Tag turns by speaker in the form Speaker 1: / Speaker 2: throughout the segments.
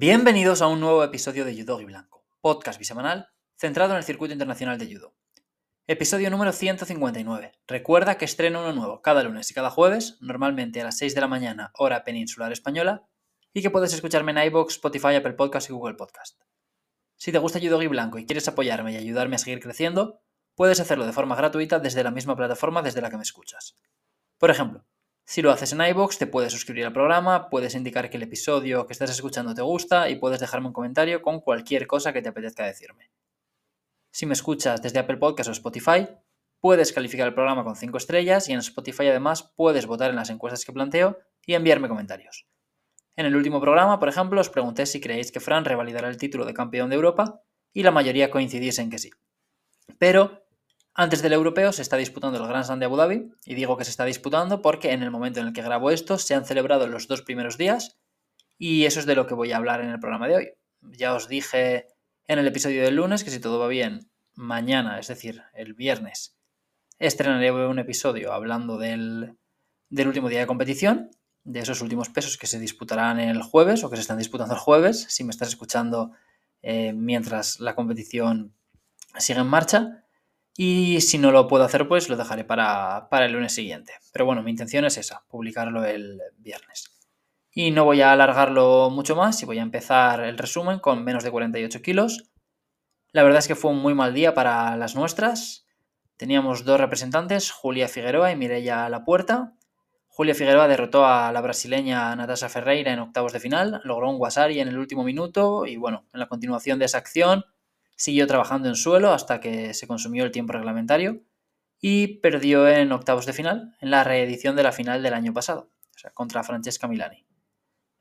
Speaker 1: Bienvenidos a un nuevo episodio de Judo y Blanco, podcast bisemanal centrado en el circuito internacional de judo. Episodio número 159. Recuerda que estreno uno nuevo cada lunes y cada jueves, normalmente a las 6 de la mañana, hora peninsular española, y que puedes escucharme en iBox, Spotify, Apple Podcast y Google Podcast. Si te gusta Judo y Blanco y quieres apoyarme y ayudarme a seguir creciendo, puedes hacerlo de forma gratuita desde la misma plataforma desde la que me escuchas. Por ejemplo, si lo haces en iBox, te puedes suscribir al programa, puedes indicar que el episodio que estás escuchando te gusta y puedes dejarme un comentario con cualquier cosa que te apetezca decirme. Si me escuchas desde Apple Podcast o Spotify, puedes calificar el programa con 5 estrellas y en Spotify además puedes votar en las encuestas que planteo y enviarme comentarios. En el último programa, por ejemplo, os pregunté si creéis que Fran revalidará el título de campeón de Europa y la mayoría coincidís en que sí. Pero antes del europeo se está disputando el Grand Slam de Abu Dhabi y digo que se está disputando porque en el momento en el que grabo esto se han celebrado los dos primeros días y eso es de lo que voy a hablar en el programa de hoy. Ya os dije en el episodio del lunes que si todo va bien, mañana, es decir, el viernes, estrenaré un episodio hablando del, último día de competición, de esos últimos pesos que se disputarán el jueves o que se están disputando el jueves, si me estás escuchando eh, mientras la competición sigue en marcha. Y si no lo puedo hacer, pues lo dejaré para, el lunes siguiente. Pero bueno, mi intención es esa, publicarlo el viernes. Y no voy a alargarlo mucho más y voy a empezar el resumen con menos de 48 kilos. La verdad es que fue un muy mal día para las nuestras. Teníamos dos representantes, Julia Figueroa y Mireia La Puerta. Julia Figueroa derrotó a la brasileña Natasha Ferreira en octavos de final, logró un Wasari en el último minuto y bueno, en la continuación de esa acción siguió trabajando en suelo hasta que se consumió el tiempo reglamentario y perdió en octavos de final en la reedición de la final del año pasado, o sea, contra Francesca Milani.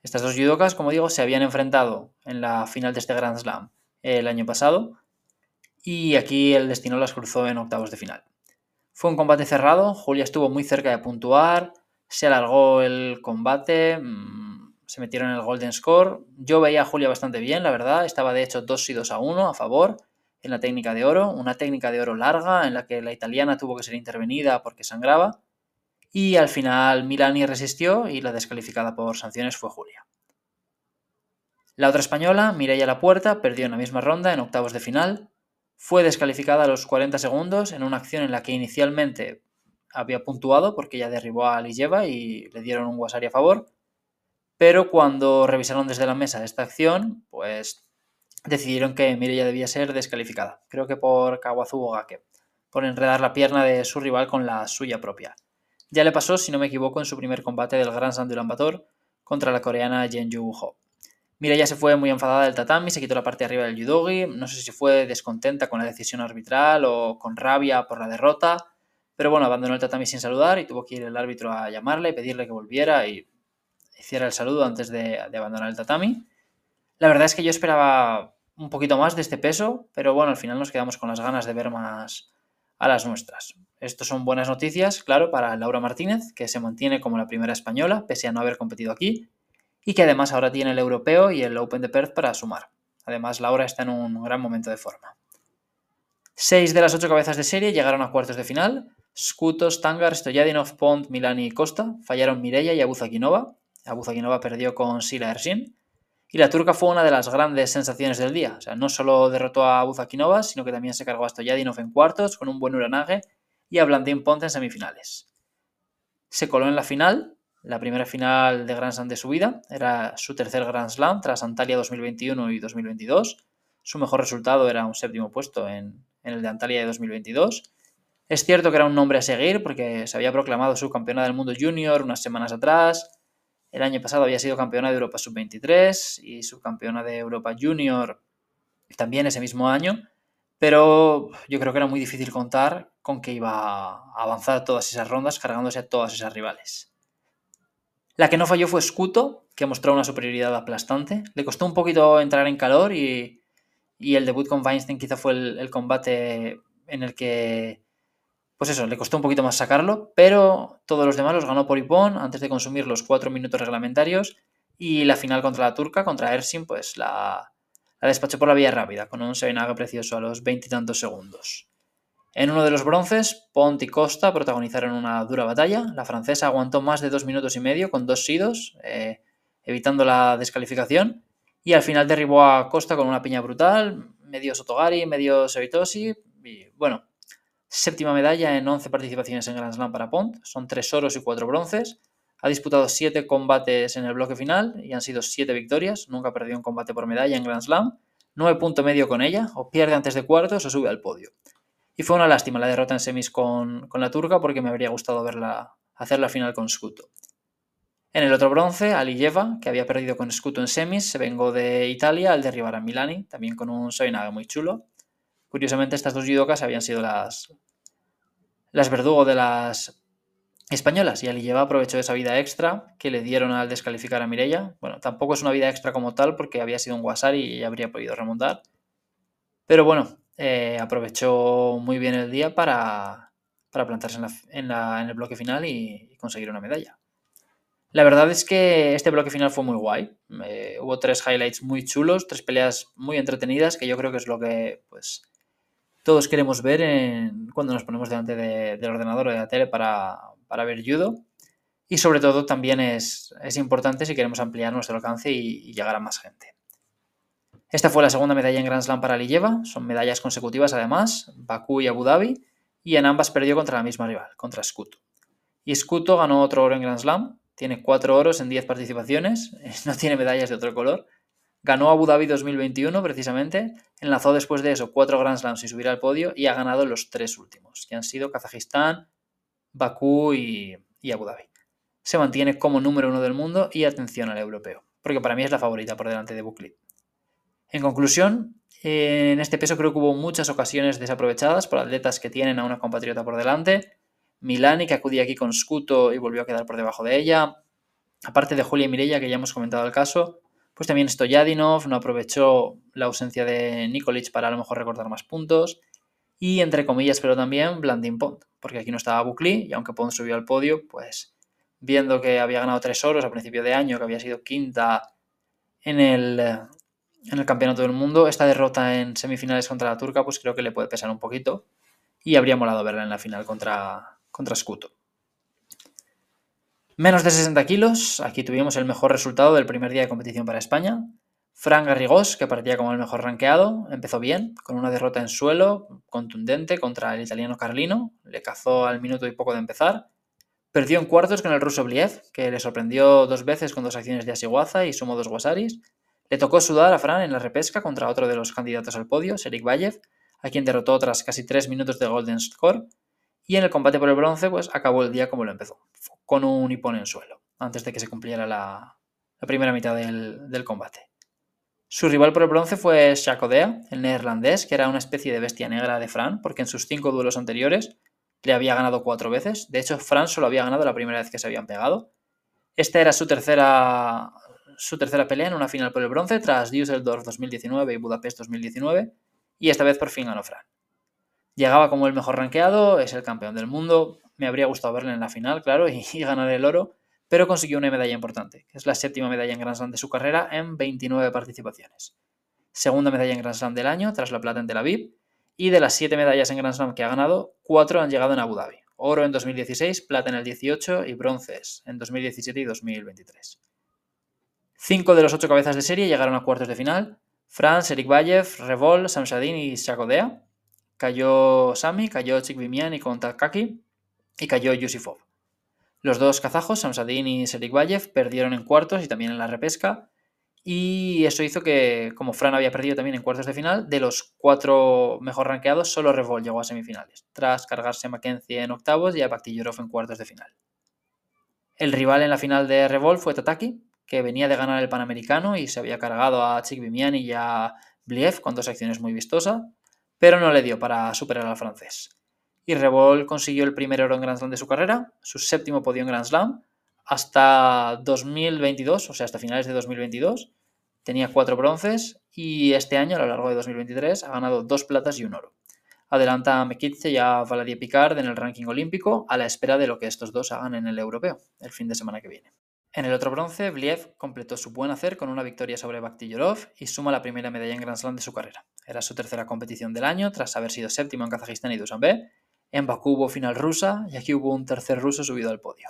Speaker 1: Estas dos judocas, como digo, se habían enfrentado en la final de este Grand Slam el año pasado y aquí el destino las cruzó en octavos de final. Fue un combate cerrado, Julia estuvo muy cerca de puntuar, se alargó el combate, mm, se metieron en el Golden Score. Yo veía a Julia bastante bien, la verdad. Estaba de hecho 2 y 2 a 1 a favor en la técnica de oro. Una técnica de oro larga en la que la italiana tuvo que ser intervenida porque sangraba. Y al final Milani resistió y la descalificada por sanciones fue Julia. La otra española, Mireia La Puerta, perdió en la misma ronda en octavos de final. Fue descalificada a los 40 segundos en una acción en la que inicialmente había puntuado porque ya derribó a Lijeva y le dieron un Wasari a favor pero cuando revisaron desde la mesa esta acción, pues decidieron que Mireia debía ser descalificada. Creo que por Kawazu o Gake, por enredar la pierna de su rival con la suya propia. Ya le pasó, si no me equivoco, en su primer combate del Grand Slam de contra la coreana Yu Ho. Mireia se fue muy enfadada del tatami, se quitó la parte de arriba del judogi, no sé si fue descontenta con la decisión arbitral o con rabia por la derrota, pero bueno, abandonó el tatami sin saludar y tuvo que ir el árbitro a llamarle y pedirle que volviera y hiciera el saludo antes de, abandonar el tatami. La verdad es que yo esperaba un poquito más de este peso, pero bueno, al final nos quedamos con las ganas de ver más a las nuestras. Estos son buenas noticias, claro, para Laura Martínez, que se mantiene como la primera española, pese a no haber competido aquí, y que además ahora tiene el europeo y el Open de Perth para sumar. Además, Laura está en un gran momento de forma. Seis de las ocho cabezas de serie llegaron a cuartos de final. Skutos, Tangar, Stojadinov, Pont, Milani y Costa fallaron Mireia y Abuzakinova, Abuzakinova perdió con Sila Ersin. Y la turca fue una de las grandes sensaciones del día. O sea, no solo derrotó a Abuzakinova, sino que también se cargó a Stoyadinov en cuartos con un buen Uranage y a Blandín Ponte en semifinales. Se coló en la final, la primera final de Grand Slam de su vida. Era su tercer Grand Slam tras Antalya 2021 y 2022. Su mejor resultado era un séptimo puesto en, en el de Antalya de 2022. Es cierto que era un nombre a seguir porque se había proclamado subcampeona del mundo junior unas semanas atrás el año pasado había sido campeona de Europa Sub-23 y subcampeona de Europa Junior también ese mismo año, pero yo creo que era muy difícil contar con que iba a avanzar todas esas rondas cargándose a todas esas rivales. La que no falló fue Scuto, que mostró una superioridad aplastante. Le costó un poquito entrar en calor y, el debut con Weinstein quizá fue el combate en el que pues eso, le costó un poquito más sacarlo, pero todos los demás los ganó por Ipón antes de consumir los cuatro minutos reglamentarios y la final contra la turca, contra Ersin, pues la, despachó por la vía rápida, con un Sevenaga precioso a los veintitantos segundos. En uno de los bronces, Pont y Costa protagonizaron una dura batalla. La francesa aguantó más de dos minutos y medio con dos sidos, eh, evitando la descalificación. Y al final derribó a Costa con una piña brutal, medio Sotogari, medio Sevitosi. Y bueno, séptima medalla en 11 participaciones en Grand Slam para Pont. Son 3 oros y 4 bronces. Ha disputado 7 combates en el bloque final y han sido 7 victorias. Nunca ha perdido un combate por medalla en Grand Slam. 9 punto medio con ella. O pierde antes de cuartos o sube al podio. Y fue una lástima la derrota en semis con, la turca porque me habría gustado verla hacer la final con Scuto. En el otro bronce, Aliyeva, que había perdido con Scuto en semis, se vengó de Italia al derribar a Milani, también con un Soinaga muy chulo. Curiosamente, estas dos judokas habían sido las, las verdugo de las españolas y Aliyeva aprovechó esa vida extra que le dieron al descalificar a Mirella. Bueno, tampoco es una vida extra como tal porque había sido un Wasari y habría podido remontar. Pero bueno, eh, aprovechó muy bien el día para, plantarse en, el bloque final y, conseguir una medalla. La verdad es que este bloque final fue muy guay. Eh, hubo tres highlights muy chulos, tres peleas muy entretenidas, que yo creo que es lo que pues, todos queremos ver cuando nos ponemos delante del ordenador o de la tele para, ver judo. Y sobre todo también es, importante si queremos ampliar nuestro alcance y llegar a más gente. Esta fue la segunda medalla en Grand Slam para Liyeva, son medallas consecutivas además, Bakú y Abu Dhabi, y en ambas perdió contra la misma rival, contra Scuto. Y Scuto ganó otro oro en Grand Slam, tiene cuatro oros en diez participaciones, no tiene medallas de otro color. Ganó Abu Dhabi 2021 precisamente, enlazó después de eso cuatro Grand Slams y subir al podio y ha ganado los tres últimos, que han sido Kazajistán, Bakú y, Abu Dhabi. Se mantiene como número uno del mundo y atención al europeo, porque para mí es la favorita por delante de Buckley. En conclusión, en este peso creo que hubo muchas ocasiones desaprovechadas por atletas que tienen a una compatriota por delante. Milani, que acudía aquí con Scuto y volvió a quedar por debajo de ella. Aparte de Julia y Mirella, que ya hemos comentado el caso, pues también Stoyadinov no aprovechó la ausencia de Nikolic para a lo mejor recordar más puntos. Y entre comillas, pero también Blandin Pont, porque aquí no estaba Buckley y aunque Pont subió al podio, pues viendo que había ganado tres oros a principio de año, que había sido quinta en el, en el Campeonato del Mundo. Esta derrota en semifinales contra la turca, pues creo que le puede pesar un poquito. Y habría molado verla en la final contra, contra. Menos de 60 kilos, aquí tuvimos el mejor resultado del primer día de competición para España. Fran Garrigós, que partía como el mejor rankeado, empezó bien, con una derrota en suelo contundente contra el italiano Carlino, le cazó al minuto y poco de empezar. Perdió en cuartos con el ruso Bliev, que le sorprendió dos veces con dos acciones de Asiguaza y sumó dos Wasaris. Le tocó sudar a Fran en la repesca contra otro de los candidatos al podio, Serik Bayev, a quien derrotó tras casi tres minutos de Golden Score. Y en el combate por el bronce, pues acabó el día como lo empezó, con un hipón en suelo, antes de que se cumpliera la, primera mitad del, combate. Su rival por el bronce fue Shakodea, el neerlandés, que era una especie de bestia negra de Fran, porque en sus cinco duelos anteriores le había ganado cuatro veces. De hecho, Fran solo había ganado la primera vez que se habían pegado. Esta era su tercera su tercera pelea en una final por el bronce tras Düsseldorf 2019 y Budapest 2019 y esta vez por fin ganó Fran. Llegaba como el mejor rankeado, es el campeón del mundo, me habría gustado verle en la final, claro, y, ganar el oro, pero consiguió una medalla importante, que es la séptima medalla en Grand Slam de su carrera en 29 participaciones. Segunda medalla en Grand Slam del año, tras la plata en Tel Aviv, y de las siete medallas en Grand Slam que ha ganado, cuatro han llegado en Abu Dhabi. Oro en 2016, plata en el 18 y bronces en 2017 y 2023. Cinco de los ocho cabezas de serie llegaron a cuartos de final. Franz, Eric Bayev, Revol, Samsadin y Shakodea. Cayó Sami, cayó Chikvimian con Takaki y cayó Yusifov. Los dos kazajos, Samsadin y Bayev, perdieron en cuartos y también en la repesca. Y eso hizo que, como Fran había perdido también en cuartos de final, de los cuatro mejor rankeados, solo Revol llegó a semifinales, tras cargarse a Mackenzie en octavos y a Baktiyurov en cuartos de final. El rival en la final de Revol fue Tataki, que venía de ganar el Panamericano y se había cargado a Chick Vimiani y a Blief con dos acciones muy vistosas, pero no le dio para superar al francés. Y Revol consiguió el primer oro en Grand Slam de su carrera, su séptimo podio en Grand Slam, hasta 2022, o sea, hasta finales de 2022. Tenía cuatro bronces y este año, a lo largo de 2023, ha ganado dos platas y un oro. Adelanta a Mekitze y a Valadier Picard en el ranking olímpico a la espera de lo que estos dos hagan en el europeo el fin de semana que viene. En el otro bronce, Bliev completó su buen hacer con una victoria sobre Bakhtiyorov y suma la primera medalla en Grand Slam de su carrera. Era su tercera competición del año, tras haber sido séptimo en Kazajistán y Dushanbe. En Bakú hubo final rusa y aquí hubo un tercer ruso subido al podio.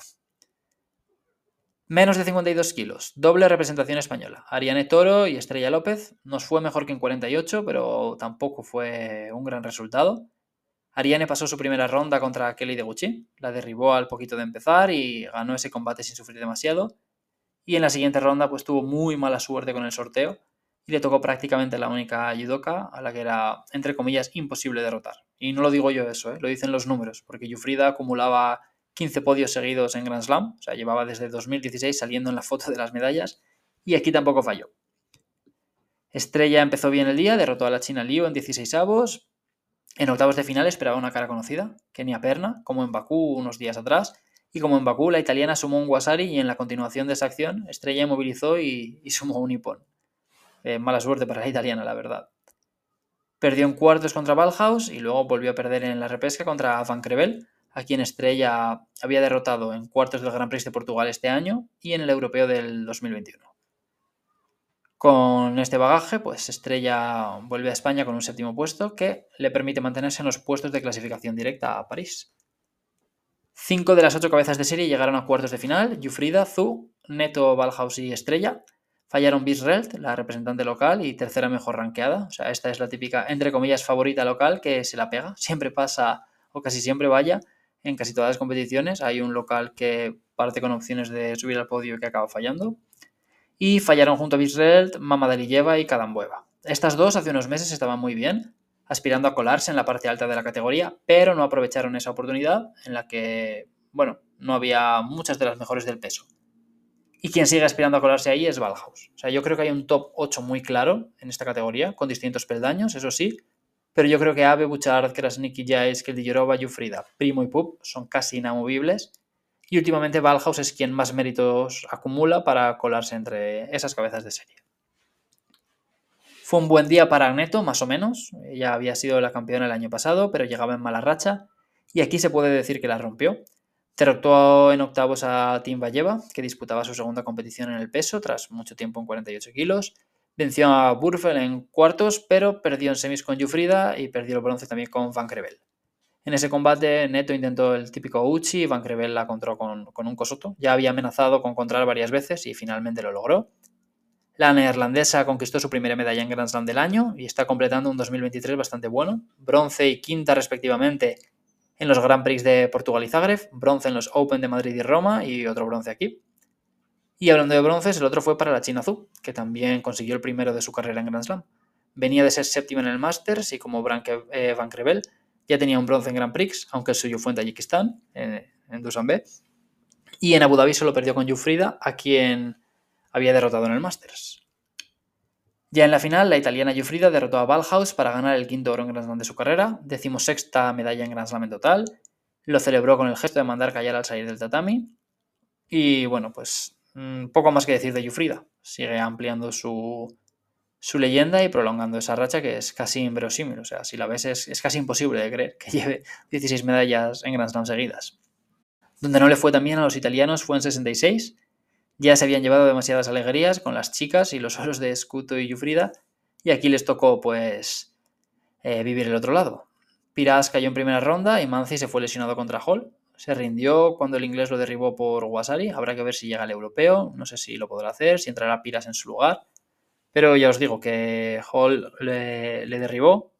Speaker 1: Menos de 52 kilos, doble representación española. Ariane Toro y Estrella López. Nos fue mejor que en 48, pero tampoco fue un gran resultado. Ariane pasó su primera ronda contra Kelly de Gucci, la derribó al poquito de empezar y ganó ese combate sin sufrir demasiado. Y en la siguiente ronda pues tuvo muy mala suerte con el sorteo y le tocó prácticamente la única judoka a la que era, entre comillas, imposible derrotar. Y no lo digo yo eso, ¿eh? lo dicen los números, porque Yufrida acumulaba 15 podios seguidos en Grand Slam, o sea, llevaba desde 2016 saliendo en la foto de las medallas, y aquí tampoco falló. Estrella empezó bien el día, derrotó a la China Liu en 16 avos. En octavos de final esperaba una cara conocida, Kenia Perna, como en Bakú unos días atrás, y como en Bakú la italiana sumó un Wasari y en la continuación de esa acción Estrella inmovilizó y, sumó un Ippon. Eh, mala suerte para la italiana, la verdad. Perdió en cuartos contra Ballhaus y luego volvió a perder en la repesca contra Van Crevel, a quien Estrella había derrotado en cuartos del Gran Prix de Portugal este año y en el Europeo del 2021. Con este bagaje, pues Estrella vuelve a España con un séptimo puesto que le permite mantenerse en los puestos de clasificación directa a París. Cinco de las ocho cabezas de serie llegaron a cuartos de final, Jufrida, Zu, Neto, Valhaus y Estrella. Fallaron Bisrelt, la representante local y tercera mejor ranqueada. O sea, esta es la típica, entre comillas, favorita local que se la pega. Siempre pasa, o casi siempre vaya, en casi todas las competiciones. Hay un local que parte con opciones de subir al podio que acaba fallando. Y fallaron junto a Bisrelt, Mamadaliyeva y Kadambueva. Estas dos hace unos meses estaban muy bien, aspirando a colarse en la parte alta de la categoría, pero no aprovecharon esa oportunidad en la que, bueno, no había muchas de las mejores del peso. Y quien sigue aspirando a colarse ahí es Valhaus. O sea, yo creo que hay un top 8 muy claro en esta categoría, con distintos peldaños, eso sí, pero yo creo que Abe, Buchard, Krasniki, Jais, Keldillerova, Yufrida, Primo y Pup son casi inamovibles. Y últimamente Valhaus es quien más méritos acumula para colarse entre esas cabezas de serie. Fue un buen día para Neto, más o menos. Ella había sido la campeona el año pasado, pero llegaba en mala racha. Y aquí se puede decir que la rompió. Derrotó en octavos a Tim Valleva, que disputaba su segunda competición en el peso tras mucho tiempo en 48 kilos. Venció a Burfel en cuartos, pero perdió en semis con Jufrida y perdió el bronce también con Van Crevel. En ese combate, Neto intentó el típico Uchi Van Crevel la encontró con, un cosoto. Ya había amenazado con encontrar varias veces y finalmente lo logró. La neerlandesa conquistó su primera medalla en Grand Slam del año y está completando un 2023 bastante bueno. Bronce y quinta respectivamente en los Grand Prix de Portugal y Zagreb, bronce en los Open de Madrid y Roma y otro bronce aquí. Y hablando de bronces, el otro fue para la China Azul, que también consiguió el primero de su carrera en Grand Slam. Venía de ser séptima en el Masters y como eh, Van Crevel ya tenía un bronce en Grand Prix, aunque el suyo fue en Tayikistán, en, en B. Y en Abu Dhabi solo perdió con Jufrida, a quien había derrotado en el Masters. Ya en la final, la italiana Jufrida derrotó a Valhaus para ganar el quinto oro en Grand Slam de su carrera, decimosexta medalla en Grand Slam en total. Lo celebró con el gesto de mandar callar al salir del tatami. Y bueno, pues Mm, poco más que decir de Yufrida. Sigue ampliando su, leyenda y prolongando esa racha que es casi inverosímil. O sea, si la ves es, casi imposible de creer que lleve 16 medallas en Grand Slam seguidas. Donde no le fue también a los italianos fue en 66. Ya se habían llevado demasiadas alegrías con las chicas y los oros de Scuto y Yufrida. Y aquí les tocó, pues, eh, vivir el otro lado. Piras cayó en primera ronda y Manzi se fue lesionado contra Hall se rindió cuando el inglés lo derribó por Wasari. Habrá que ver si llega al europeo. No sé si lo podrá hacer, si entrará Piras en su lugar. Pero ya os digo que Hall le, derribó.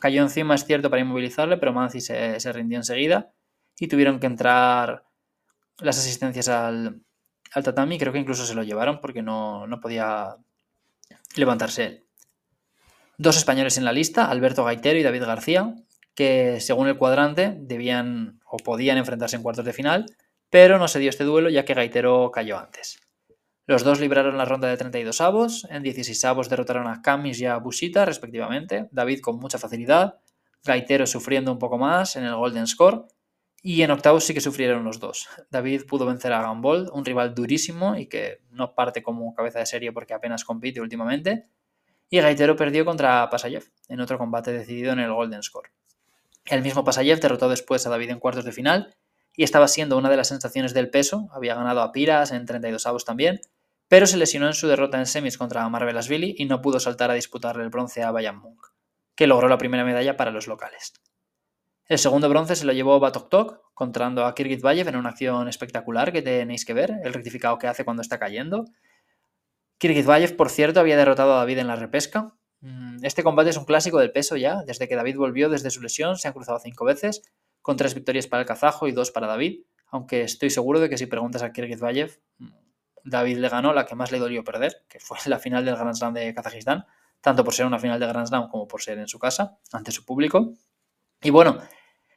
Speaker 1: Cayó encima, es cierto, para inmovilizarle, pero Manzi se, rindió enseguida. Y tuvieron que entrar las asistencias al, tatami. Creo que incluso se lo llevaron porque no, no podía levantarse él. Dos españoles en la lista, Alberto Gaitero y David García, que según el cuadrante debían o podían enfrentarse en cuartos de final, pero no se dio este duelo ya que Gaitero cayó antes. Los dos libraron la ronda de 32 avos, en 16 avos derrotaron a Camis y a Bushita respectivamente, David con mucha facilidad, Gaitero sufriendo un poco más en el Golden Score, y en octavos sí que sufrieron los dos. David pudo vencer a Gambold, un rival durísimo y que no parte como cabeza de serie porque apenas compite últimamente, y Gaitero perdió contra Pasayev en otro combate decidido en el Golden Score. El mismo Pasayev derrotó después a David en cuartos de final y estaba siendo una de las sensaciones del peso. Había ganado a Piras en 32 avos también, pero se lesionó en su derrota en semis contra Marvelasvili y no pudo saltar a disputarle el bronce a Bayern Munk, que logró la primera medalla para los locales. El segundo bronce se lo llevó Batok Tok, contrando a Kirgizbayev en una acción espectacular que tenéis que ver, el rectificado que hace cuando está cayendo. Kirgizbayev, por cierto, había derrotado a David en la repesca. Mm, este combate es un clásico del peso ya, desde que David volvió desde su lesión se han cruzado cinco veces, con tres victorias para el kazajo y dos para David, aunque estoy seguro de que si preguntas a Kirgizbayev, mm, David le ganó la que más le dolió perder, que fue la final del Grand Slam de Kazajistán, tanto por ser una final de Grand Slam como por ser en su casa, ante su público. Y bueno,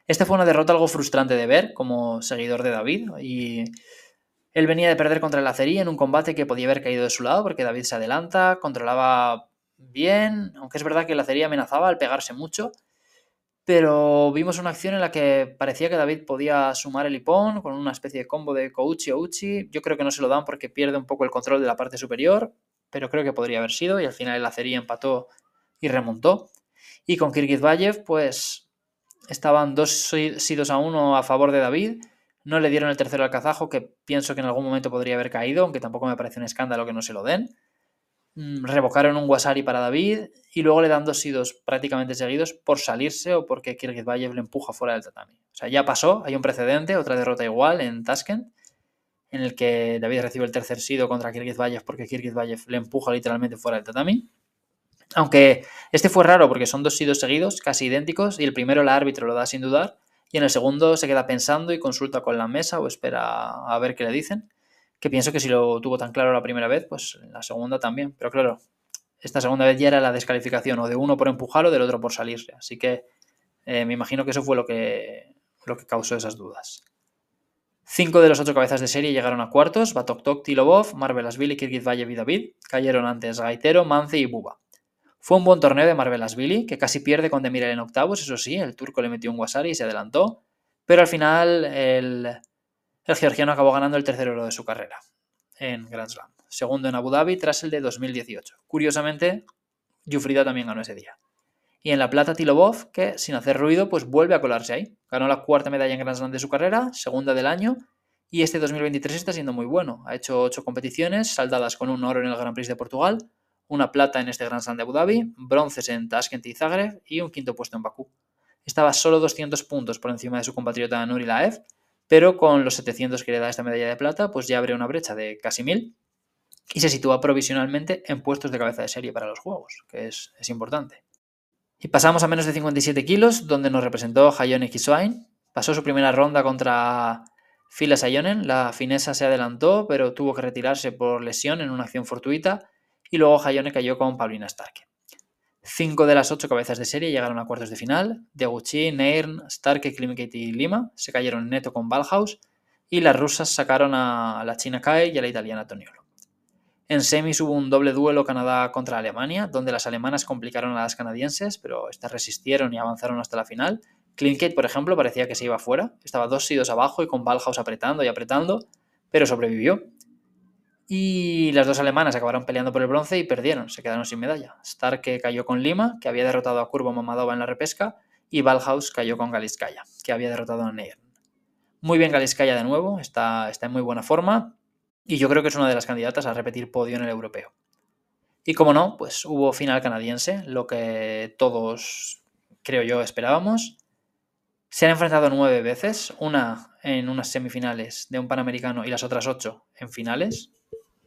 Speaker 1: esta fue una derrota algo frustrante de ver como seguidor de David y él venía de perder contra el Acería en un combate que podía haber caído de su lado porque David se adelanta, controlaba bien, aunque es verdad que el Acería amenazaba al pegarse mucho, pero vimos una acción en la que parecía que David podía sumar el hipón con una especie de combo de Kouchi o Uchi. Yo creo que no se lo dan porque pierde un poco el control de la parte superior, pero creo que podría haber sido y al final el Acería empató y remontó. Y con Kirgizbayev, pues estaban dos sidos a uno a favor de David. No le dieron el tercero al kazajo, que pienso que en algún momento podría haber caído, aunque tampoco me parece un escándalo que no se lo den. Mm, revocaron un Wasari para David y luego le dan dos sidos prácticamente seguidos por salirse o porque Kirgizbayev le empuja fuera del tatami. O sea, ya pasó, hay un precedente, otra derrota igual en Tashkent, en el que David recibe el tercer sido contra Kirgizbayev porque Kirgizbayev le empuja literalmente fuera del tatami. Aunque este fue raro porque son dos sidos seguidos, casi idénticos, y el primero el árbitro lo da sin dudar, y en el segundo se queda pensando y consulta con la mesa o espera a ver qué le dicen. Que pienso que si lo tuvo tan claro la primera vez, pues la segunda también. Pero claro, esta segunda vez ya era la descalificación, o de uno por empujar o del otro por salirse. Así que eh, me imagino que eso fue lo que, lo que causó esas dudas. Cinco de los ocho cabezas de serie llegaron a cuartos. Batok Tok, Tilobov, Marvelasvili, Kirgizbayev y David. Cayeron antes Gaitero, Mance y Buba. Fue un buen torneo de Marvelasvili, que casi pierde con Demiral en octavos, eso sí, el turco le metió un Wasari y se adelantó, pero al final el, georgiano acabó ganando el tercer oro de su carrera en Grand Slam, segundo en Abu Dhabi tras el de 2018. Curiosamente, Jufrida también ganó ese día. Y en la plata Tilobov, que sin hacer ruido, pues vuelve a colarse ahí. Ganó la cuarta medalla en Grand Slam de su carrera, segunda del año, y este 2023 está siendo muy bueno. Ha hecho ocho competiciones, saldadas con un oro en el Grand Prix de Portugal, una plata en este Grand Slam de Abu Dhabi, bronces en Tashkent y Zagreb y un quinto puesto en Bakú. Estaba solo 200 puntos por encima de su compatriota Nuri Laev, pero con los 700 que le da esta medalla de plata, pues ya abre una brecha de casi 1000 y se sitúa provisionalmente en puestos de cabeza de serie para los Juegos, que es, importante. Y pasamos a menos de 57 kilos, donde nos representó Hayone Kiswain. Pasó su primera ronda contra Fila Sayonen. La finesa se adelantó, pero tuvo que retirarse por lesión en una acción fortuita y luego Hayone cayó con Paulina Starke. Cinco de las ocho cabezas de serie llegaron a cuartos de final. Deguchi, Neirn, Starke, Klimkate y Lima se cayeron neto con Balhaus y las rusas sacaron a la china Kai y a la italiana Toniolo. En semis hubo un doble duelo Canadá contra Alemania, donde las alemanas complicaron a las canadienses, pero estas resistieron y avanzaron hasta la final. Klimkate, por ejemplo, parecía que se iba fuera, estaba dos sidos abajo y con Balhaus apretando y apretando, pero sobrevivió. Y las dos alemanas acabaron peleando por el bronce y perdieron, se quedaron sin medalla. Stark cayó con Lima, que había derrotado a Kurbo Mamadova en la repesca, y Valhaus cayó con Galiskaya, que había derrotado a Neir. Muy bien Galiskaya de nuevo, está, está en muy buena forma, y yo creo que es una de las candidatas a repetir podio en el europeo. Y como no, pues hubo final canadiense, lo que todos, creo yo, esperábamos. Se han enfrentado nueve veces, una en unas semifinales de un Panamericano y las otras ocho en finales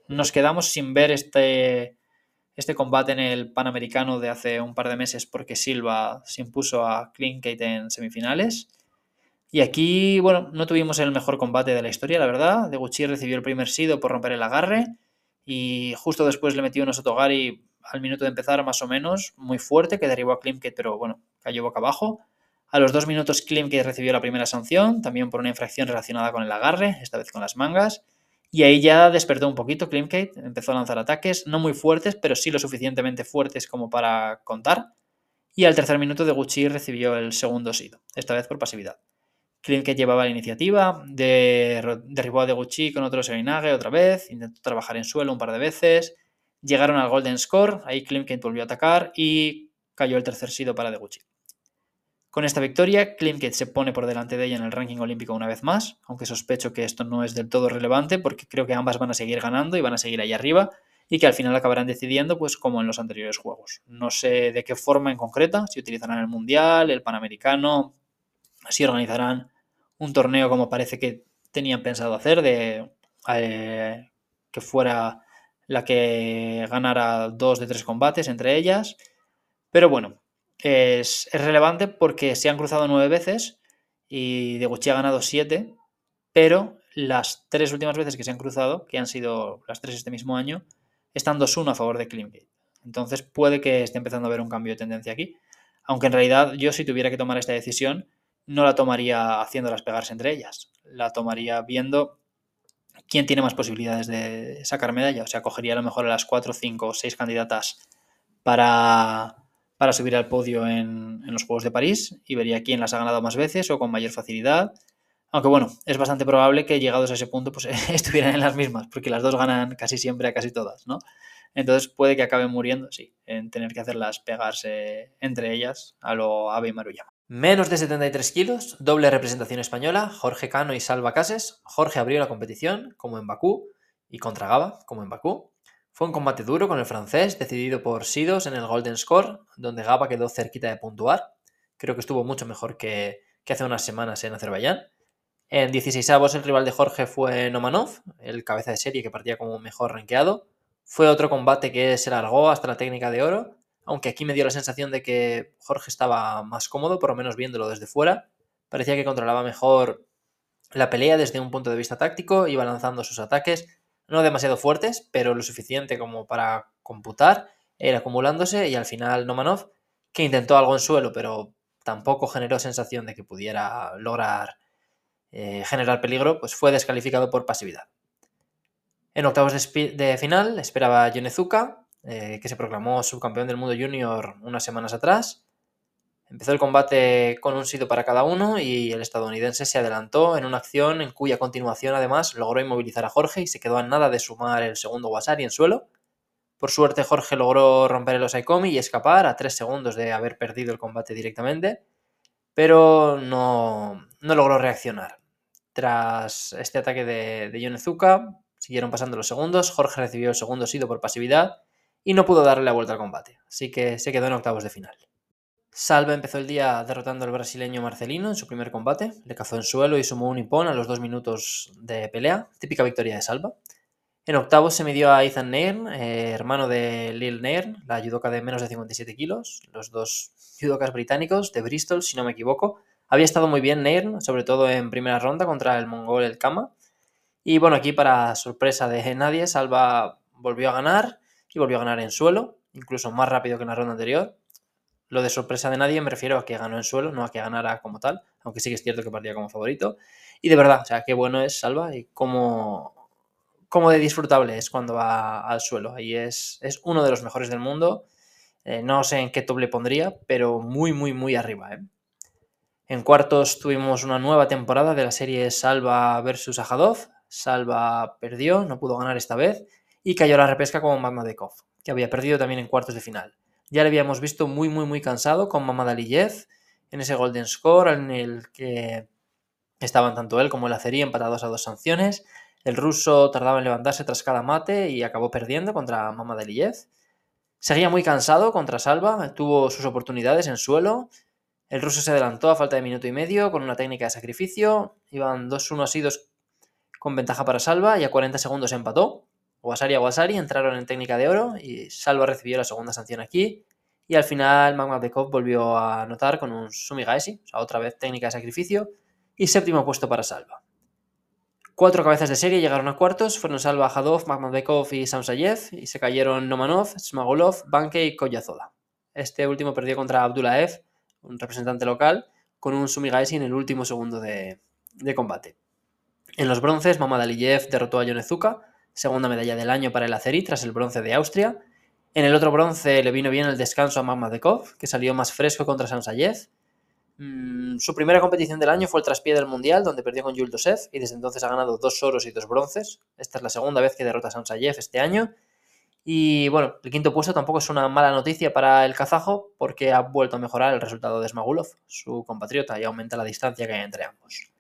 Speaker 1: nos quedamos sin ver este, este combate en el Panamericano de hace un par de meses porque Silva se impuso a Klinkate en semifinales. Y aquí, bueno, no tuvimos el mejor combate de la historia, la verdad. Deguchi recibió el primer sido por romper el agarre y justo después le metió unos Otogari al minuto de empezar, más o menos, muy fuerte, que derribó a Klimkate, pero bueno, cayó boca abajo. A los dos minutos Klimkate recibió la primera sanción, también por una infracción relacionada con el agarre, esta vez con las mangas. Y ahí ya despertó un poquito Klimkate, empezó a lanzar ataques, no muy fuertes, pero sí lo suficientemente fuertes como para contar. Y al tercer minuto de Gucci recibió el segundo sido, esta vez por pasividad. Klimkate llevaba la iniciativa, derribó a Deguchi con otro Serinage otra vez, intentó trabajar en suelo un par de veces, llegaron al Golden Score, ahí Klimkate volvió a atacar y cayó el tercer sido para Deguchi. Con esta victoria, Klimkate se pone por delante de ella en el ranking olímpico una vez más, aunque sospecho que esto no es del todo relevante porque creo que ambas van a seguir ganando y van a seguir ahí arriba y que al final acabarán decidiendo pues como en los anteriores juegos. No sé de qué forma en concreta, si utilizarán el Mundial, el Panamericano si organizarán un torneo como parece que tenían pensado hacer, de eh, que fuera la que ganara dos de tres combates entre ellas. Pero bueno, es, relevante porque se han cruzado nueve veces y Deguchi ha ganado siete, pero las tres últimas veces que se han cruzado, que han sido las tres este mismo año, están 2-1 a favor de Cleangate. Entonces puede que esté empezando a haber un cambio de tendencia aquí. Aunque en realidad yo si tuviera que tomar esta decisión, no la tomaría haciéndolas pegarse entre ellas. La tomaría viendo quién tiene más posibilidades de sacar medalla. O sea, cogería a lo mejor a las 4, 5 o 6 candidatas para, para subir al podio en, en, los Juegos de París y vería quién las ha ganado más veces o con mayor facilidad. Aunque bueno, es bastante probable que llegados a ese punto pues estuvieran en las mismas, porque las dos ganan casi siempre a casi todas, ¿no? Entonces puede que acaben muriendo, sí, en tener que hacerlas pegarse entre ellas a lo Ave y Maruyama. Menos de 73 kilos, doble representación española, Jorge Cano y Salva Cases. Jorge abrió la competición, como en Bakú, y contra Gaba, como en Bakú. Fue un combate duro con el francés, decidido por Sidos en el Golden Score, donde Gaba quedó cerquita de puntuar. Creo que estuvo mucho mejor que, hace unas semanas en Azerbaiyán. En 16 avos el rival de Jorge fue Nomanov, el cabeza de serie que partía como mejor rankeado. Fue otro combate que se largó hasta la técnica de oro aunque aquí me dio la sensación de que Jorge estaba más cómodo, por lo menos viéndolo desde fuera. Parecía que controlaba mejor la pelea desde un punto de vista táctico, iba lanzando sus ataques, no demasiado fuertes, pero lo suficiente como para computar, ir acumulándose y al final Nomanov, que intentó algo en suelo, pero tampoco generó sensación de que pudiera lograr eh, generar peligro, pues fue descalificado por pasividad. En octavos de, final esperaba Yonezuka, eh, que se proclamó subcampeón del mundo junior unas semanas atrás. Empezó el combate con un sitio para cada uno y el estadounidense se adelantó en una acción en cuya continuación además logró inmovilizar a Jorge y se quedó a nada de sumar el segundo Wasari en suelo. Por suerte Jorge logró romper el Osaikomi y escapar a tres segundos de haber perdido el combate directamente, pero no, logró reaccionar. Tras este ataque de, de Yonezuka, siguieron pasando los segundos, Jorge recibió el segundo sido por pasividad y no pudo darle la vuelta al combate, así que se quedó en octavos de final. Salva empezó el día derrotando al brasileño Marcelino en su primer combate, le cazó en suelo y sumó un hipón a los dos minutos de pelea, típica victoria de Salva. En octavos se midió a Ethan Nairn, eh, hermano de Lil Nairn, la judoka de menos de 57 kilos, los dos judokas británicos de Bristol, si no me equivoco. Había estado muy bien Nairn, sobre todo en primera ronda contra el mongol El Kama. Y bueno, aquí para sorpresa de nadie, Salva volvió a ganar y volvió a ganar en suelo, incluso más rápido que en la ronda anterior. Lo de sorpresa de nadie me refiero a que ganó en suelo, no a que ganara como tal, aunque sí que es cierto que partía como favorito. Y de verdad, o sea, qué bueno es Salva y cómo, cómo de disfrutable es cuando va al suelo. Ahí es, es uno de los mejores del mundo. Eh, no sé en qué top le pondría, pero muy, muy, muy arriba. ¿eh? En cuartos tuvimos una nueva temporada de la serie Salva versus Ajadov. Salva perdió, no pudo ganar esta vez y cayó a la repesca con Mamadekov, que había perdido también en cuartos de final. Ya le habíamos visto muy, muy, muy cansado con Mamadaliyev en ese Golden Score en el que estaban tanto él como el Acerí empatados a dos sanciones. El ruso tardaba en levantarse tras cada mate y acabó perdiendo contra Mamadaliyev. Seguía muy cansado contra Salva, tuvo sus oportunidades en suelo. El ruso se adelantó a falta de minuto y medio con una técnica de sacrificio. Iban 2-1 así, con ventaja para Salva y a 40 segundos empató. Wasari a Wasari entraron en técnica de oro y Salva recibió la segunda sanción aquí. Y al final Magmadekov volvió a anotar con un Sumigaeshi, o sea, otra vez técnica de sacrificio, y séptimo puesto para Salva. Cuatro cabezas de serie llegaron a cuartos, fueron Salva, Hadov, Magmadekov y Samsayev, y se cayeron Nomanov, Smagolov, Banke y Koyazoda. Este último perdió contra Abdulaev, un representante local, con un Sumigaeshi en el último segundo de, combate. En los bronces, Mamad Aliyev derrotó a Yonezuka, segunda medalla del año para el Aceri tras el bronce de Austria. En el otro bronce le vino bien el descanso a Mamadekov, que salió más fresco contra Sansayev. Mm, su primera competición del año fue el traspié del Mundial, donde perdió con Yuldosev y desde entonces ha ganado dos oros y dos bronces. Esta es la segunda vez que derrota a Sansayev este año. Y bueno, el quinto puesto tampoco es una mala noticia para el kazajo, porque ha vuelto a mejorar el resultado de Smagulov, su compatriota, y aumenta la distancia que hay entre ambos.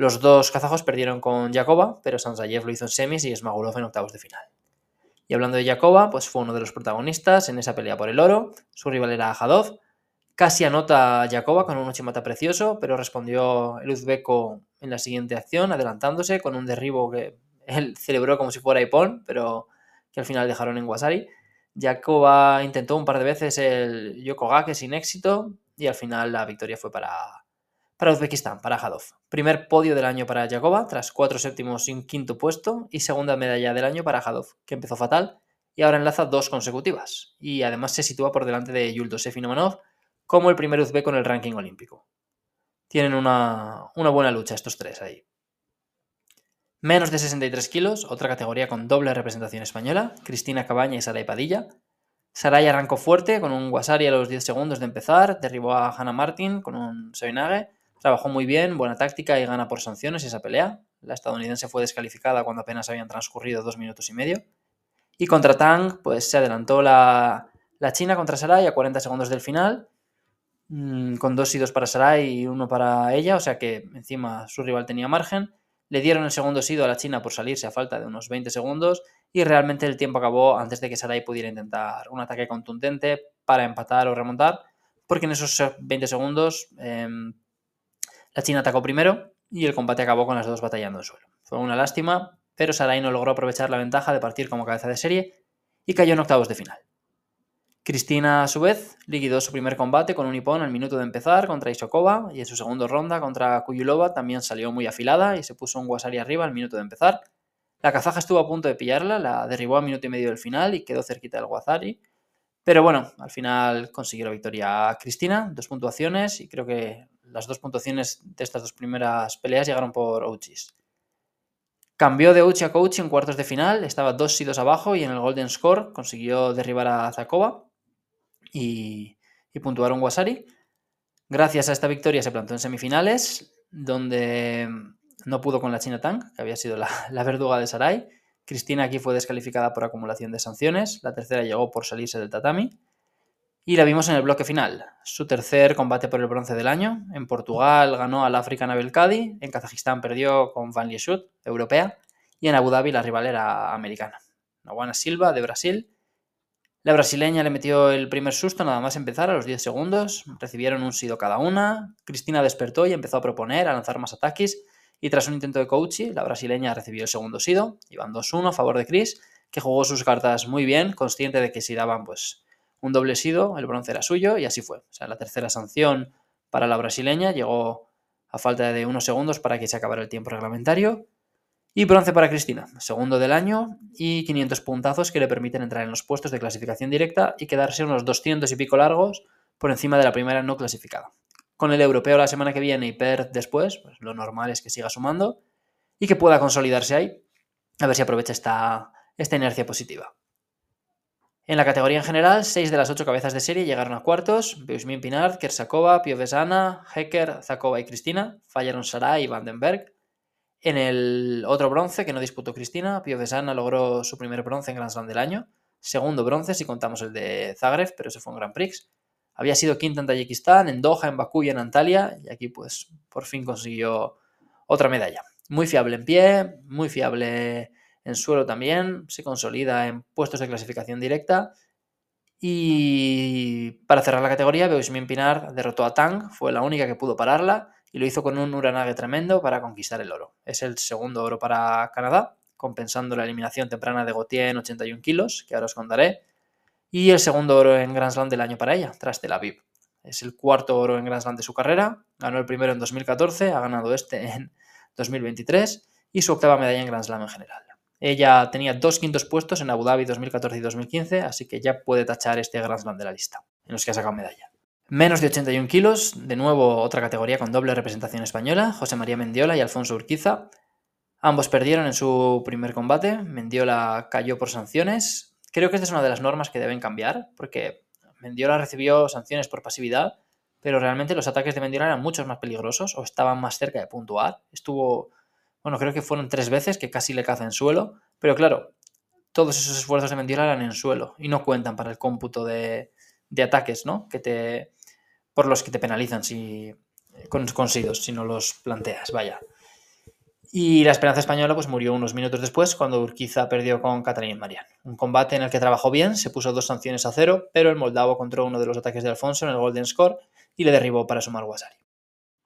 Speaker 1: Los dos kazajos perdieron con Jakoba, pero Sansayev lo hizo en semis y Smagulov en octavos de final. Y hablando de Jakoba, pues fue uno de los protagonistas en esa pelea por el oro. Su rival era Hadov. Casi anota Jacoba con un Uchimata precioso, pero respondió el uzbeco en la siguiente acción, adelantándose con un derribo que él celebró como si fuera Ipon, pero que al final dejaron en Wasari. Jacoba intentó un par de veces el Yokogake sin éxito y al final la victoria fue para, para Uzbekistán, para Hadov. Primer podio del año para Jacoba, tras cuatro séptimos y un quinto puesto, y segunda medalla del año para Hadov, que empezó fatal y ahora enlaza dos consecutivas. Y además se sitúa por delante de Yuldosef y Nomanov como el primer uzbeko en el ranking olímpico. Tienen una, buena lucha estos tres ahí. Menos de 63 kilos, otra categoría con doble representación española, Cristina Cabaña y Saray Padilla. Saray arrancó fuerte con un Wasari a los 10 segundos de empezar, derribó a Hannah Martin con un Soinage, trabajó muy bien, buena táctica y gana por sanciones esa pelea. La estadounidense fue descalificada cuando apenas habían transcurrido dos minutos y medio. Y contra Tang, pues se adelantó la, la China contra Saray a 40 segundos del final Mm, con dos y para Sarai y uno para ella, o sea que encima su rival tenía margen. Le dieron el segundo sido a la China por salirse a falta de unos 20 segundos y realmente el tiempo acabó antes de que Sarai pudiera intentar un ataque contundente para empatar o remontar, porque en esos 20 segundos em, la China atacó primero y el combate acabó con las dos batallando el suelo. Fue una lástima, pero Sarai no logró aprovechar la ventaja de partir como cabeza de serie y cayó en octavos de final. Cristina, a su vez, liquidó su primer combate con un hipón al minuto de empezar contra Isokova y en su segunda ronda contra Kuyulova también salió muy afilada y se puso un Wasari arriba al minuto de empezar. La kazaja estuvo a punto de pillarla, la derribó a minuto y medio del final y quedó cerquita del Wasari. Pero bueno, al final consiguió la victoria Cristina, dos puntuaciones y creo que las dos puntuaciones de estas dos primeras peleas llegaron por Ouchis. Cambió de Ouchi a Coach en cuartos de final, estaba dos sidos abajo y en el Golden Score consiguió derribar a Zakova y, puntuaron Wasari. Gracias a esta victoria se plantó en semifinales, donde no pudo con la China Tang, que había sido la, la, verduga de Sarai. Cristina aquí fue descalificada por acumulación de sanciones. La tercera llegó por salirse del tatami. Y la vimos en el bloque final. Su tercer combate por el bronce del año. En Portugal ganó al African Abel Kadi. En Kazajistán perdió con Van Lieshout, europea. Y en Abu Dhabi la rival era americana. Nawana Silva, de Brasil, la brasileña le metió el primer susto nada más empezar a los 10 segundos. Recibieron un sido cada una. Cristina despertó y empezó a proponer, a lanzar más ataques. Y tras un intento de coaching, la brasileña recibió el segundo sido. Iban 2-1 a favor de Chris, que jugó sus cartas muy bien, consciente de que si daban pues un doble sido, el bronce era suyo, y así fue. O sea, la tercera sanción para la brasileña llegó a falta de unos segundos para que se acabara el tiempo reglamentario. Y bronce para Cristina, segundo del año y 500 puntazos que le permiten entrar en los puestos de clasificación directa y quedarse unos 200 y pico largos por encima de la primera no clasificada. Con el europeo la semana que viene y Perth después, pues lo normal es que siga sumando y que pueda consolidarse ahí. A ver si aprovecha esta, esta inercia positiva. En la categoría en general, seis de las ocho cabezas de serie llegaron a cuartos. Beusmin Pinard, Kersakova, Piovesana, Hecker, Zakova y Cristina. Fallaron Sarai y Vandenberg. En el otro bronce que no disputó Cristina, Pio Vesana logró su primer bronce en Grand Slam del año, segundo bronce si contamos el de Zagreb, pero ese fue un Grand Prix. Había sido quinta en Tayikistán, en Doha, en Bakú y en Antalya, y aquí pues por fin consiguió otra medalla. Muy fiable en pie, muy fiable en suelo también, se consolida en puestos de clasificación directa. Y para cerrar la categoría, Beusmin Pinar derrotó a Tang, fue la única que pudo pararla y lo hizo con un Uranage tremendo para conquistar el oro. Es el segundo oro para Canadá, compensando la eliminación temprana de Gautier en 81 kilos, que ahora os contaré, y el segundo oro en Grand Slam del año para ella, tras Tel Aviv. Es el cuarto oro en Grand Slam de su carrera, ganó el primero en 2014, ha ganado este en 2023 y su octava medalla en Grand Slam en general. Ella tenía dos quintos puestos en Abu Dhabi 2014 y 2015, así que ya puede tachar este Grand Slam de la lista, en los que ha sacado medalla. Menos de 81 kilos, de nuevo otra categoría con doble representación española, José María Mendiola y Alfonso Urquiza. Ambos perdieron en su primer combate, Mendiola cayó por sanciones. Creo que esta es una de las normas que deben cambiar, porque Mendiola recibió sanciones por pasividad, pero realmente los ataques de Mendiola eran mucho más peligrosos o estaban más cerca de puntuar. Estuvo, bueno, creo que fueron tres veces que casi le caza en suelo, pero claro, todos esos esfuerzos de Mendiola eran en suelo y no cuentan para el cómputo de, ataques, ¿no? Que te, por los que te penalizan si, con, si no los planteas, vaya. Y la esperanza española pues, murió unos minutos después cuando Urquiza perdió con Catalín Marian. Un combate en el que trabajó bien, se puso dos sanciones a cero, pero el moldavo controló uno de los ataques de Alfonso en el Golden Score y le derribó para sumar Wasari.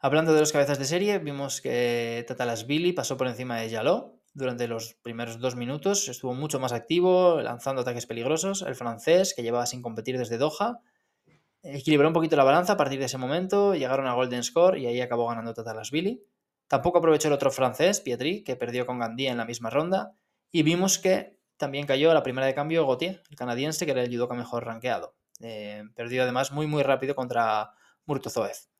Speaker 1: Hablando de los cabezas de serie, vimos que Tatalasvili pasó por encima de Yaló durante los primeros dos minutos, estuvo mucho más activo, lanzando ataques peligrosos. El francés, que llevaba sin competir desde Doha, equilibró un poquito la balanza a partir de ese momento, llegaron a Golden Score y ahí acabó ganando Tatalasvili. Tampoco aprovechó el otro francés, Pietri, que perdió con Gandhi en la misma ronda. Y vimos que también cayó a la primera de cambio Gauthier, el canadiense, que era el judoka mejor rankeado. Eh, perdió además muy muy rápido contra Murtozoev.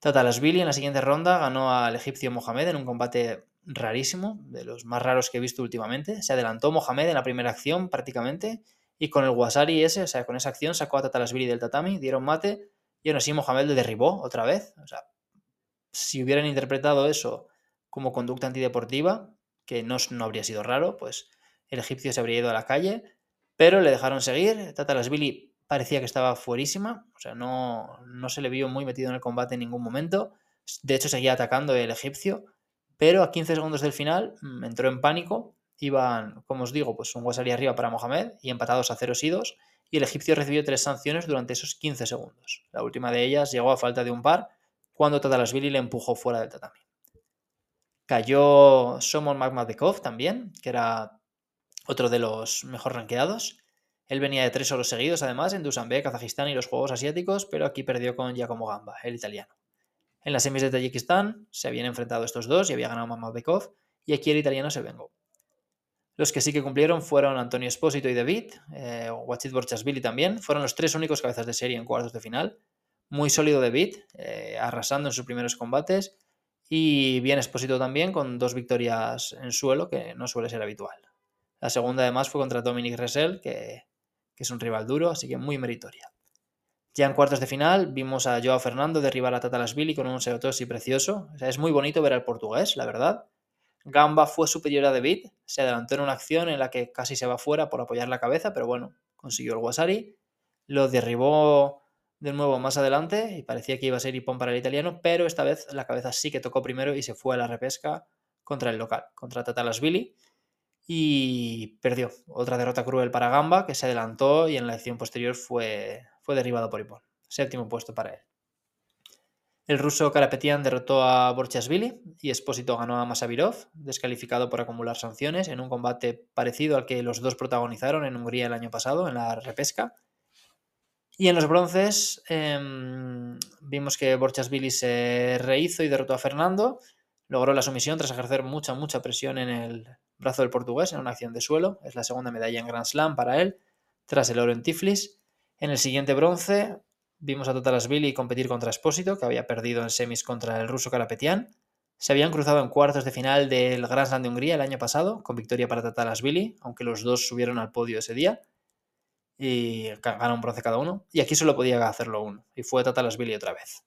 Speaker 1: Tatalasvili en la siguiente ronda ganó al egipcio Mohamed en un combate rarísimo, de los más raros que he visto últimamente. Se adelantó Mohamed en la primera acción prácticamente y con el Wasari ese, o sea, con esa acción sacó a Tatalasvili del tatami, dieron mate y aún así Mohamed le derribó otra vez. O sea, si hubieran interpretado eso como conducta antideportiva, que no, no habría sido raro, pues el egipcio se habría ido a la calle, pero le dejaron seguir. Tatalasvili parecía que estaba fuerísima, o sea, no, no se le vio muy metido en el combate en ningún momento. De hecho, seguía atacando el egipcio, pero a 15 segundos del final mm, entró en pánico. Iban, como os digo, pues un Wasari arriba para Mohamed y empatados a ceros y dos. Y el egipcio recibió tres sanciones durante esos 15 segundos. La última de ellas llegó a falta de un par cuando Tatalasvili le empujó fuera del tatami. Cayó Somon Magmadekov también, que era otro de los mejor rankeados. Él venía de tres oros seguidos, además, en Dushanbe, Kazajistán y los Juegos Asiáticos, pero aquí perdió con Giacomo Gamba, el italiano. En las semis de Tayikistán se habían enfrentado estos dos y había ganado Magmadekov, y aquí el italiano se vengó. Los que sí que cumplieron fueron Antonio Espósito y David, eh, Wachit Borchasvili también, fueron los tres únicos cabezas de serie en cuartos de final, muy sólido Beat, eh, arrasando en sus primeros combates y bien exposito también con dos victorias en suelo, que no suele ser habitual. La segunda además fue contra Dominic Ressel, que, es un rival duro, así que muy meritoria. Ya en cuartos de final vimos a Joao Fernando derribar a Tatalasvili con un Seotosi precioso. es muy bonito ver al portugués, la verdad. Gamba fue superior a David, se adelantó en una acción en la que casi se va fuera por apoyar la cabeza, pero bueno, consiguió el Wasari. Lo derribó de nuevo más adelante y parecía que iba a ser Ipón para el italiano, pero esta vez la cabeza sí que tocó primero y se fue a la repesca contra el local, contra Tatalasvili y perdió. Otra derrota cruel para Gamba, que se adelantó y en la elección posterior fue, fue derribado por Ipón. Séptimo puesto para él. El ruso Karapetian derrotó a Borchasvili y Espósito ganó a Masavirov, descalificado por acumular sanciones en un combate parecido al que los dos protagonizaron en Hungría el año pasado, en la repesca. Y en los bronces em, vimos que Billy se rehizo y derrotó a Fernando. Logró la sumisión tras ejercer mucha, mucha presión en el brazo del portugués en una acción de suelo. Es la segunda medalla en Grand Slam para él, tras el oro en Tiflis. En el siguiente bronce vimos a Billy competir contra Espósito, que había perdido en semis contra el ruso Karapetian. Se habían cruzado en cuartos de final del Grand Slam de Hungría el año pasado, con victoria para Billy, aunque los dos subieron al podio ese día y gana un bronce cada uno. Y aquí solo podía hacerlo uno, y fue Tatalasvili otra vez.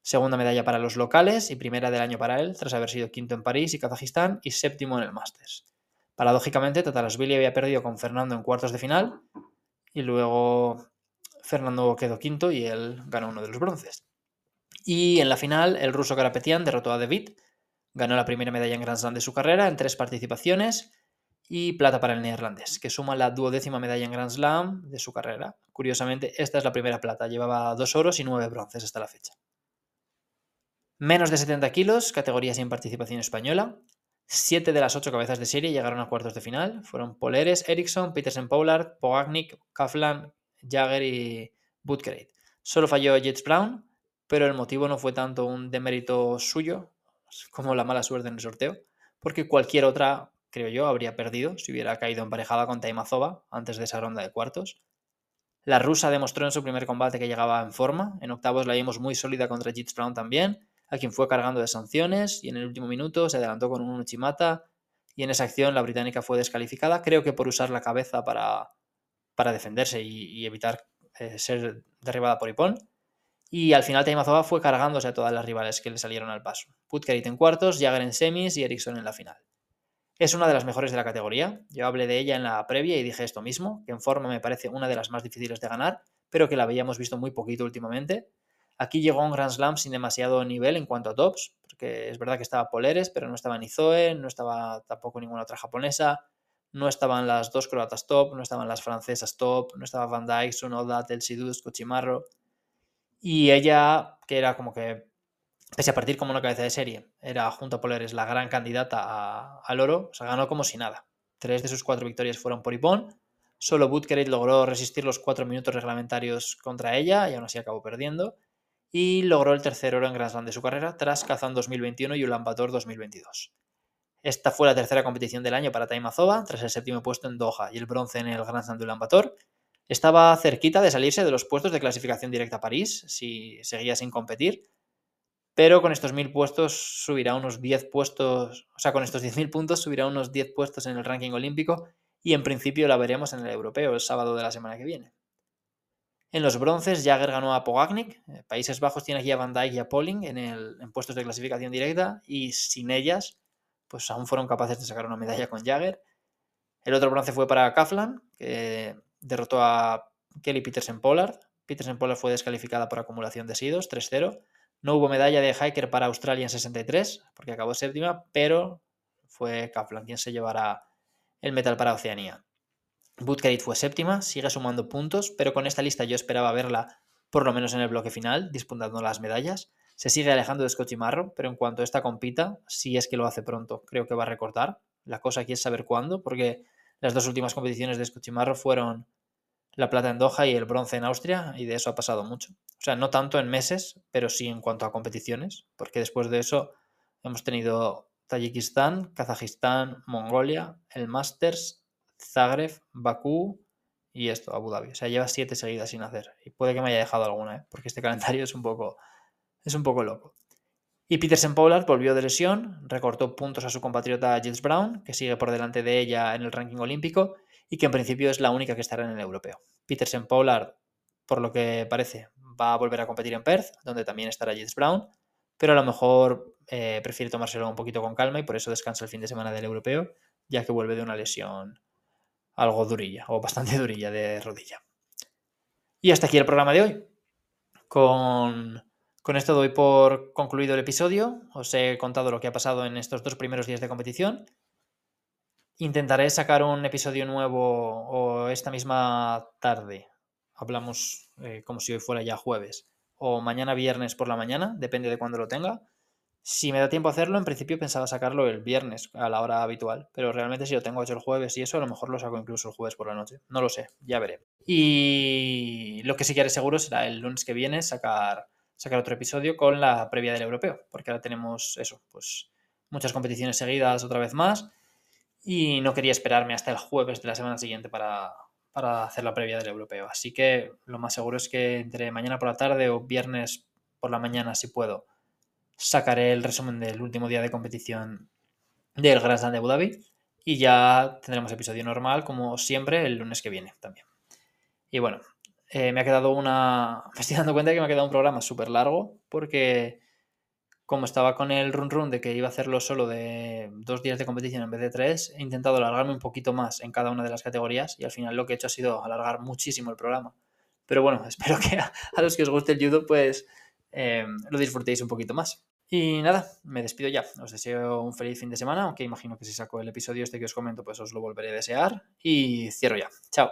Speaker 1: Segunda medalla para los locales y primera del año para él, tras haber sido quinto en París y Kazajistán y séptimo en el Masters. Paradójicamente, Tatalasvili había perdido con Fernando en cuartos de final y luego Fernando quedó quinto y él ganó uno de los bronces. Y en la final, el ruso Karapetian derrotó a David, ganó la primera medalla en Grand Slam de su carrera en tres participaciones y plata para el neerlandés, que suma la duodécima medalla en Grand Slam de su carrera. Curiosamente, esta es la primera plata, llevaba dos oros y nueve bronces hasta la fecha. Menos de 70 kilos, categoría sin participación española. Siete de las ocho cabezas de serie llegaron a cuartos de final. Fueron Poleres, Eriksson, Petersen Pollard, Pogacnik, Kaflan, Jagger y Butkereit. Solo falló Jets Brown, pero el motivo no fue tanto un demérito suyo como la mala suerte en el sorteo, porque cualquier otra creo yo, habría perdido si hubiera caído emparejada con Taimazova antes de esa ronda de cuartos. La rusa demostró en su primer combate que llegaba en forma. En octavos la vimos muy sólida contra Jits Brown también, a quien fue cargando de sanciones y en el último minuto se adelantó con un Uchimata y en esa acción la británica fue descalificada, creo que por usar la cabeza para, para defenderse y, evitar eh, ser derribada por Ipón. Y al final Taimazova fue cargándose a todas las rivales que le salieron al paso. Putkerit en cuartos, Jagger en semis y Eriksson en la final. Es una de las mejores de la categoría. Yo hablé de ella en la previa y dije esto mismo, que en forma me parece una de las más difíciles de ganar, pero que la habíamos visto muy poquito últimamente. Aquí llegó un Grand Slam sin demasiado nivel en cuanto a tops, porque es verdad que estaba Poleres, pero no estaba ni Zoe, no estaba tampoco ninguna otra japonesa, no estaban las dos croatas top, no estaban las francesas top, no estaba Van Dijk, Sunoda, Telsidus, Cochimarro. Y ella, que era como que, pese a partir como una cabeza de serie, era junto a Poleres la gran candidata al oro, se ganó como si nada. Tres de sus cuatro victorias fueron por Ipón. Solo Butkerit logró resistir los cuatro minutos reglamentarios contra ella y aún así acabó perdiendo. Y logró el tercer oro en Grand Slam de su carrera tras Kazan 2021 y Ulan Bator 2022. Esta fue la tercera competición del año para Taimazova, tras el séptimo puesto en Doha y el bronce en el Grand Slam de Ulan Bator. Estaba cerquita de salirse de los puestos de clasificación directa a París, si seguía sin competir, pero con estos mil puestos subirá unos 10 puestos, o sea, con estos 10.000 puntos subirá unos 10 puestos en el ranking olímpico y en principio la veremos en el europeo el sábado de la semana que viene. En los bronces, Jagger ganó a Pogacnik. Eh, Países Bajos tiene aquí a Van Dijk y a Polling en, el, en puestos de clasificación directa y sin ellas pues aún fueron capaces de sacar una medalla con Jagger. El otro bronce fue para Kaflan, que derrotó a Kelly Petersen Pollard. Petersen Pollard fue descalificada por acumulación de sidos, 3-0. No hubo medalla de hiker para Australia en 63, porque acabó séptima, pero fue Kaflan quien se llevará el metal para Oceanía. Butkerit fue séptima, sigue sumando puntos, pero con esta lista yo esperaba verla por lo menos en el bloque final, disputando las medallas. Se sigue alejando de Scott Marro, pero en cuanto esta compita, si es que lo hace pronto, creo que va a recortar. La cosa aquí es saber cuándo, porque las dos últimas competiciones de Scott Marro fueron la plata en Doha y el bronce en Austria, y de eso ha pasado mucho. O sea, no tanto en meses, pero sí en cuanto a competiciones, porque después de eso hemos tenido Tayikistán, Kazajistán, Mongolia, el Masters, Zagreb, Bakú y esto, Abu Dhabi. O sea, lleva siete seguidas sin hacer. Y puede que me haya dejado alguna, ¿eh? porque este calendario es un poco es un poco loco. Y Peterson Pollard volvió de lesión, recortó puntos a su compatriota Giles Brown, que sigue por delante de ella en el ranking olímpico y que en principio es la única que estará en el europeo. Peterson Pollard, por lo que parece, va a volver a competir en Perth, donde también estará Giles Brown, pero a lo mejor eh, prefiere tomárselo un poquito con calma y por eso descansa el fin de semana del europeo, ya que vuelve de una lesión algo durilla o bastante durilla de rodilla. Y hasta aquí el programa de hoy. Con con esto doy por concluido el episodio. Os he contado lo que ha pasado en estos dos primeros días de competición. Intentaré sacar un episodio nuevo o esta misma tarde. Hablamos eh, como si hoy fuera ya jueves. O mañana viernes por la mañana, depende de cuándo lo tenga. Si me da tiempo a hacerlo, en principio pensaba sacarlo el viernes a la hora habitual. Pero realmente si lo tengo hecho el jueves y eso, a lo mejor lo saco incluso el jueves por la noche. No lo sé, ya veré. Y lo que sí que haré seguro será el lunes que viene sacar sacar otro episodio con la previa del europeo, porque ahora tenemos eso, pues muchas competiciones seguidas otra vez más y no quería esperarme hasta el jueves de la semana siguiente para, hacer la previa del europeo. Así que lo más seguro es que entre mañana por la tarde o viernes por la mañana, si puedo, sacaré el resumen del último día de competición del Grand Slam de Abu Dhabi y ya tendremos episodio normal como siempre el lunes que viene también. Y bueno, eh, me ha quedado una. Me estoy dando cuenta que me ha quedado un programa súper largo porque, como estaba con el run run de que iba a hacerlo solo de dos días de competición en vez de tres, he intentado alargarme un poquito más en cada una de las categorías y al final lo que he hecho ha sido alargar muchísimo el programa. Pero bueno, espero que a, los que os guste el judo, pues eh, lo disfrutéis un poquito más. Y nada, me despido ya. Os deseo un feliz fin de semana, aunque imagino que si saco el episodio este que os comento, pues os lo volveré a desear. Y cierro ya. Chao.